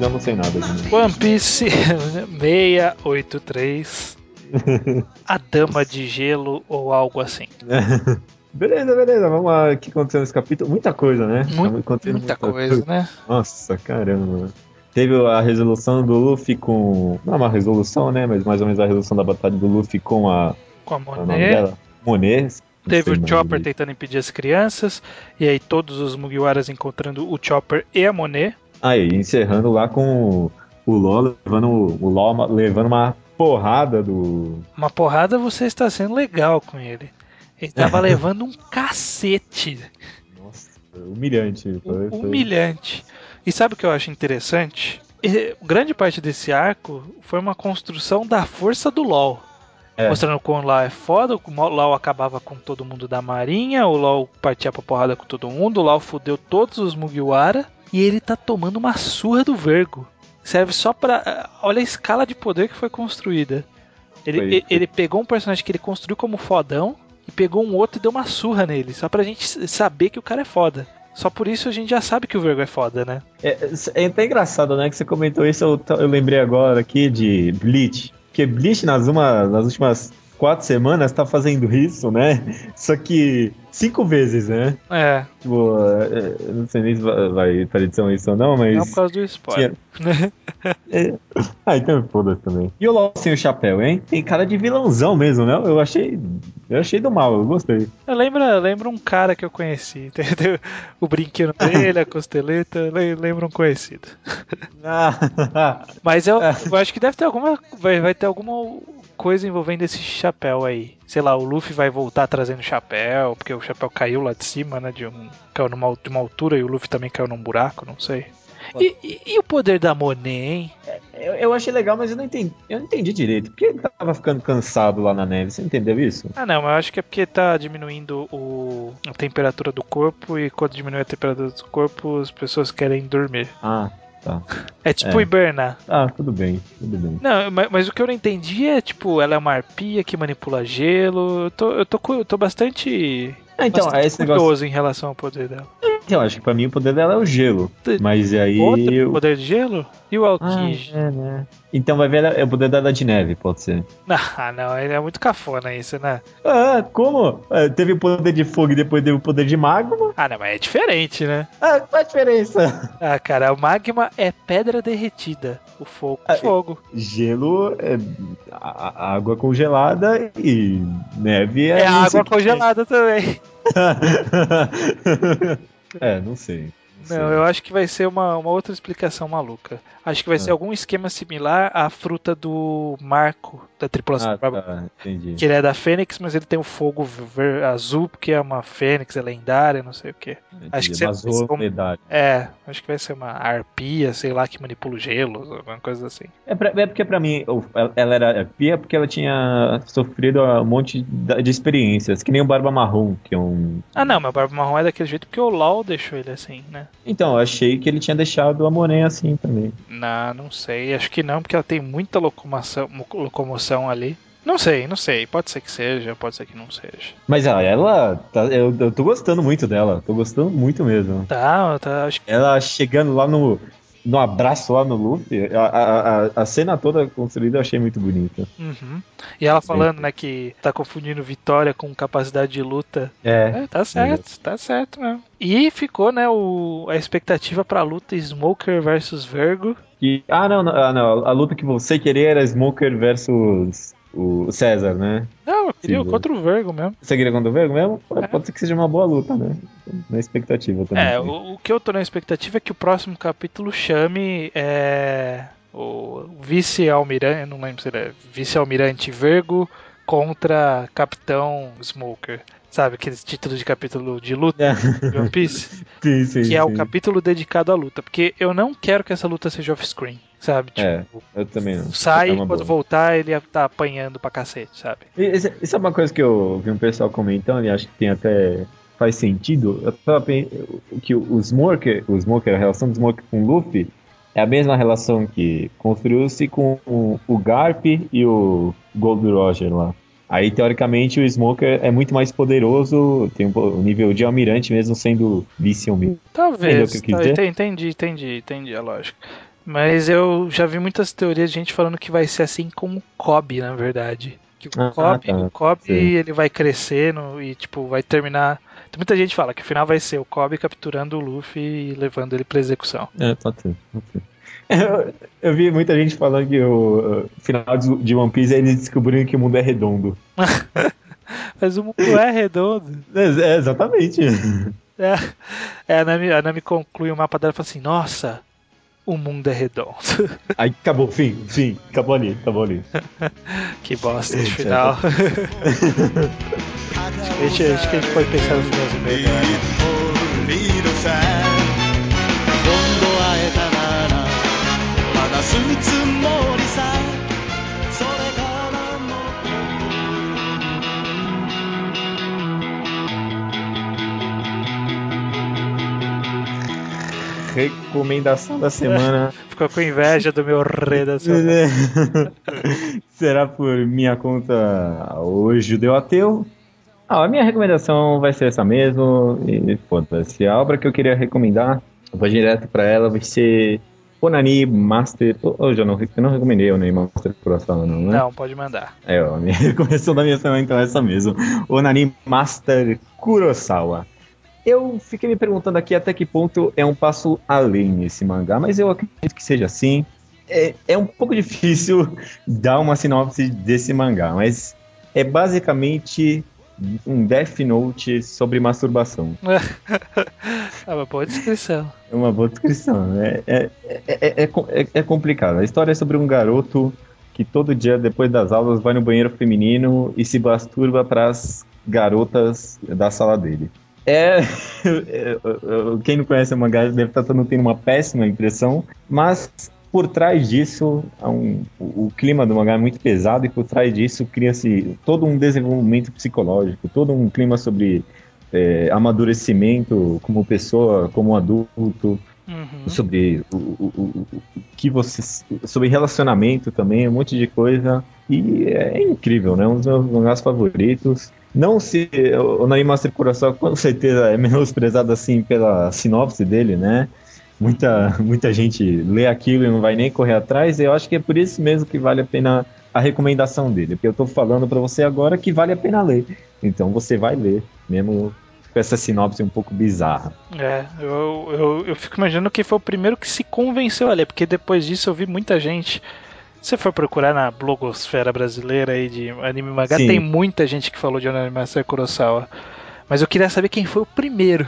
Eu não sei nada. Né? One Piece 683. A Dama de Gelo ou algo assim. beleza, beleza, vamos lá. O que aconteceu nesse capítulo? Muita coisa, né? Muito- acontecendo muita coisa, né? Nossa, caramba. Teve a resolução do Luffy com. Não é uma resolução, né? Mas mais ou menos a resolução da batalha do Luffy com a. Com a Monet. Monet. Teve o Chopper direito. tentando impedir as crianças. E aí todos os Mugiwaras encontrando o Chopper e a Monet. Aí, encerrando lá com o LOL levando, o LOL levando uma porrada do. Uma porrada você está sendo legal com ele. Ele tava levando um cacete. Nossa, humilhante. Humilhante. E sabe o que eu acho interessante? Grande parte desse arco foi uma construção da força do LoL. É. Mostrando como o LoL é foda, o LoL acabava com todo mundo da marinha, o LoL partia pra porrada com todo mundo, o LoL fudeu todos os Mugiwara e ele tá tomando uma surra do Vergo. Serve só pra. Olha a escala de poder que foi construída. Ele, Foi- ele- pegou um personagem que ele construiu como fodão e pegou um outro e deu uma surra nele, só pra gente saber que o cara é foda. Só por isso a gente já sabe que o Vergo é foda, né? É, é até engraçado, né? Que você comentou isso, eu, eu lembrei agora aqui de Bleach. Porque Bleach nas, uma, nas últimas quatro semanas tá fazendo isso, né? Só que cinco vezes, né? É, Tipo, é, eu não sei nem se vai, vai pra edição isso ou não, mas. não por causa do spoiler. É. Ah, então foda-se também. E o LOL sem o chapéu, hein? Tem cara de vilãozão mesmo, né? Eu achei. Eu achei do mal, eu gostei. Lembra, lembra um cara que eu conheci, entendeu? O brinquedo dele, a costeleta, le- lembra um conhecido. Ah, Mas eu, eu acho que deve ter alguma. Vai, vai ter alguma coisa envolvendo esse chapéu aí. Sei lá, o Luffy vai voltar trazendo chapéu, porque o chapéu caiu lá de cima, né? De um, caiu numa, de uma altura e o Luffy também caiu num buraco, não sei. E, e- e o poder da Monet, hein? eu, eu achei legal, mas eu não entendi. Eu não entendi direito. Por que ele tava ficando cansado lá na neve? Você entendeu isso? Ah, não, mas eu acho que é porque tá diminuindo o, a temperatura do corpo e quando diminui a temperatura do corpo, as pessoas querem dormir. Ah, tá. É tipo É. hibernar. Ah, tudo bem, tudo bem. Não, mas, mas o que eu não entendi é, tipo, ela é uma arpia que manipula gelo. Eu tô, eu tô, eu tô bastante, Ah, então, bastante é esse negócio. curioso em relação ao poder dela. Então, acho que pra mim o poder dela é o gelo. Mas aí. Outro eu- poder de gelo? E o Ah, Aokiji? é, né? Então vai ver, é o poder dela de neve, pode ser. Ah, não, ele é muito cafona isso, né? Ah, como? É, teve o poder de fogo e depois teve o poder de magma. Ah, não, mas é diferente, né? Ah, qual a diferença? Ah, cara, o magma é pedra derretida. O fogo é Ah, fogo. Gelo é água congelada e neve é. É, água congelada também. é, não sei. sei. Não, eu acho que vai ser uma, uma outra explicação maluca. Acho que vai ser Ah. algum esquema similar à fruta do Marco, da tripulação Ah, tá, entendi. Que ele é da Fênix, mas ele tem o fogo ver- azul, porque é uma Fênix, é lendária, não sei o que. acho que Entendi. você- Vazou você- a medalha. É, acho que vai ser uma arpia, sei lá, que manipula o gelo, alguma coisa assim. É, pra- é porque pra mim ela- era pia porque ela tinha sofrido um monte de experiências, que nem o Barba Marrom, que é um. Ah, não, mas o Barba Marrom é daquele jeito porque o LoL deixou ele assim, né? Então, eu achei que ele tinha deixado a Monet assim também. Não, não sei, acho que não, porque ela tem muita locomoção, mo- locomoção ali. Não sei, não sei, pode ser que seja, pode ser que não seja. Mas ah, ela. tá- eu, eu tô gostando muito dela, tô gostando muito mesmo. Tá, tá, acho que Ela chegando lá no. No abraço lá no Luffy, a, a, a, a cena toda construída eu achei muito bonita. Uhum. E ela falando, né, que tá confundindo vitória com capacidade de luta. É. É, tá certo, tá certo mesmo. E ficou, né, o, a expectativa pra luta Smoker versus Vergo. E, ah, não, não, ah, não, a luta que você queria era Smoker versus o César, né? Não, eu queria Sim, contra o Vergo mesmo. Você queria contra o Vergo mesmo? Pode, É. pode ser que seja uma boa luta, né? Na expectativa também. É, o, o que eu tô na expectativa é que o próximo capítulo chame é, o vice-almirante, não lembro se ele é vice-almirante Vergo contra Capitão Smoker. Sabe, aqueles títulos de capítulo de luta É. de One Piece? sim, sim, que é o sim. capítulo dedicado à luta. Porque eu não quero que essa luta seja off-screen, sabe? Tipo, É, eu também não. sai É e quando boa. voltar ele tá apanhando pra cacete, sabe? Isso, isso é uma coisa que eu vi um pessoal comentando e acho que tem até faz sentido. Eu tava pensando que o Smoker, o Smoker, a relação do Smoker com o Luffy é a mesma relação que construiu-se com o, o Garp e o Gold Roger lá. Aí, teoricamente, o Smoker é muito mais poderoso, tem um nível de almirante mesmo sendo vice-almirante. Talvez. o que eu tá, entendi, entendi, entendi a lógica. Mas eu já vi muitas teorias de gente falando que vai ser assim com o Kobe, na verdade. Que o Ah, Kobe, tá, o Kobe sim. ele vai crescendo e tipo vai terminar. Tem muita gente fala que o final vai ser o Kobe capturando o Luffy e levando ele pra execução. É, pode ser. Pode ser. Eu, eu vi muita gente falando que o final de One Piece é eles descobriram que o mundo é redondo. Mas o mundo é redondo. É, é, exatamente. É, é, a, Nami, a Nami conclui o mapa dela e fala assim: Nossa, o mundo é redondo. Aí acabou, fim, fim, acabou ali, acabou ali. que bosta de final. acho, que, acho que a gente pode pensar nos meus e-mails. Recomendação da semana Ficou com inveja do meu redação. será por minha conta o Judeu Ateu. Ah, a minha recomendação vai ser essa mesmo. E foda-se. A obra que eu queria recomendar, eu vou direto pra ela, vai ser Onani Master. Hoje eu não, eu não recomendei Onani Master Kurosawa, não, né? Não, pode mandar. É, ó, a minha recomendação da minha semana então é essa mesmo. Onani Master Kurosawa. Eu fiquei me perguntando aqui até que ponto é um passo além esse mangá, mas eu acredito que seja assim. É, é um pouco difícil dar uma sinopse desse mangá, mas é basicamente um Death Note sobre masturbação. ah, uma boa descrição. É uma boa descrição, né? É, é, é, é, é- é complicado. A história é sobre um garoto que todo dia, depois das aulas, vai no banheiro feminino e se masturba para as garotas da sala dele. É, é, Quem não conhece o mangá deve estar tendo uma péssima impressão, mas por trás disso, um- o, clima do mangá é muito pesado e por trás disso cria-se todo um desenvolvimento psicológico, todo um clima sobre é, amadurecimento como pessoa, como adulto, Uhum. sobre o, o- o- que você. sobre relacionamento também, um monte de coisa. E é incrível, né? Um dos meus mangás favoritos. Não se. O Nani Master Kurosawa com certeza é menosprezado assim pela sinopse dele, né? Muita, muita gente lê aquilo e não vai nem correr atrás. E eu acho que é por isso mesmo que vale a pena a recomendação dele. Porque eu tô falando pra você agora que vale a pena ler. Então você vai ler, mesmo com essa sinopse um pouco bizarra. É, eu, eu, eu fico imaginando que foi o primeiro que se convenceu a ler, porque depois disso eu vi muita gente. Se você for procurar na blogosfera brasileira aí de anime mangá, Sim. tem muita gente que falou de Anime Master Kurosawa. Mas eu queria saber quem foi o primeiro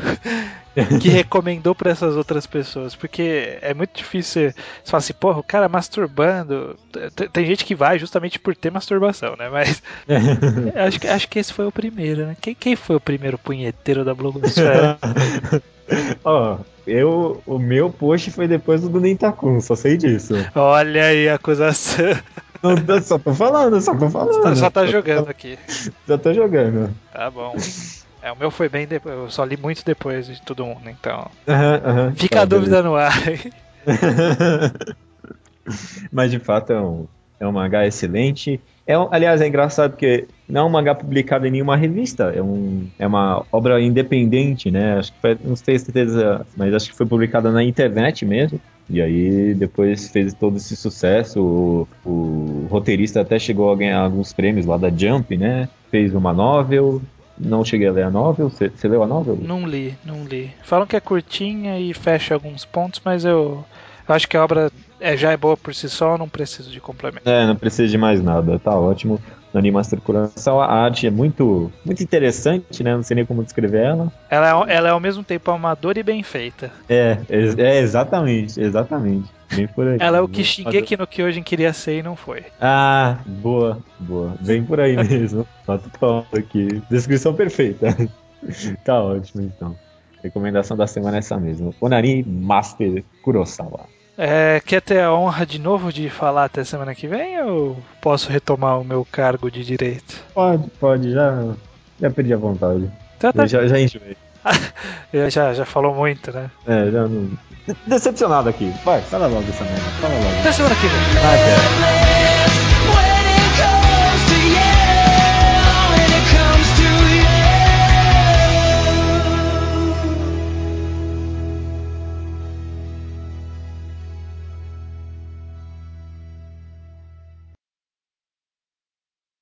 que recomendou pra essas outras pessoas. Porque é muito difícil você, falar assim, porra, o cara masturbando. Tem gente que vai justamente por ter masturbação, né? Mas acho que, acho que esse foi o primeiro, né? Quem, quem foi o primeiro punheteiro da blogosfera? Ó, eu, o meu post foi depois do do Nentakun, só sei disso. Olha aí a acusação. Não, só tô falando, só tô falando. Só tá jogando aqui. Só tô jogando. Tá bom. É, o meu foi bem depois. Eu só li muito depois de todo mundo, então. Fica Tá, a dúvida no ar. beleza. Mas de fato é um, é um mangá excelente. É, um- aliás, é engraçado porque não é um mangá publicado em nenhuma revista, é, um, é uma obra independente, né? Acho que foi, não tenho certeza, mas acho que foi publicada na internet mesmo. E aí depois fez todo esse sucesso. O, o roteirista até chegou a ganhar alguns prêmios lá da Jump, né? Fez uma novel. Não cheguei a ler a novel. Você leu a novel? Não li, não li. Falam que é curtinha e fecha alguns pontos, mas eu, eu acho que a obra é, já é boa por si só, não preciso de complemento. É, não precisa de mais nada, tá ótimo. Nani Master Coração, a arte é muito, muito interessante, né? Não sei nem como descrever ela. Ela é, ela é ao mesmo tempo amadora e bem feita. É, é, é exatamente, exatamente. Bem por aí. Ela é o que Shingeki no Kyojin queria ser e não foi. Ah, boa, boa. Bem por aí mesmo. Nota top aqui. Descrição perfeita. tá ótimo, então. Recomendação da semana é essa mesmo. Onari Master Kurosawa. É, quer ter a honra de novo de falar até semana que vem ou posso retomar o meu cargo de direito? Pode, pode, já, já perdi a vontade. Tá, tá. Eu já, já enjoei. Já, já, falou muito, né? É, já não. De- Decepcionado aqui. Vai, fala logo essa merda. Fala logo. Até semana que vem. Até.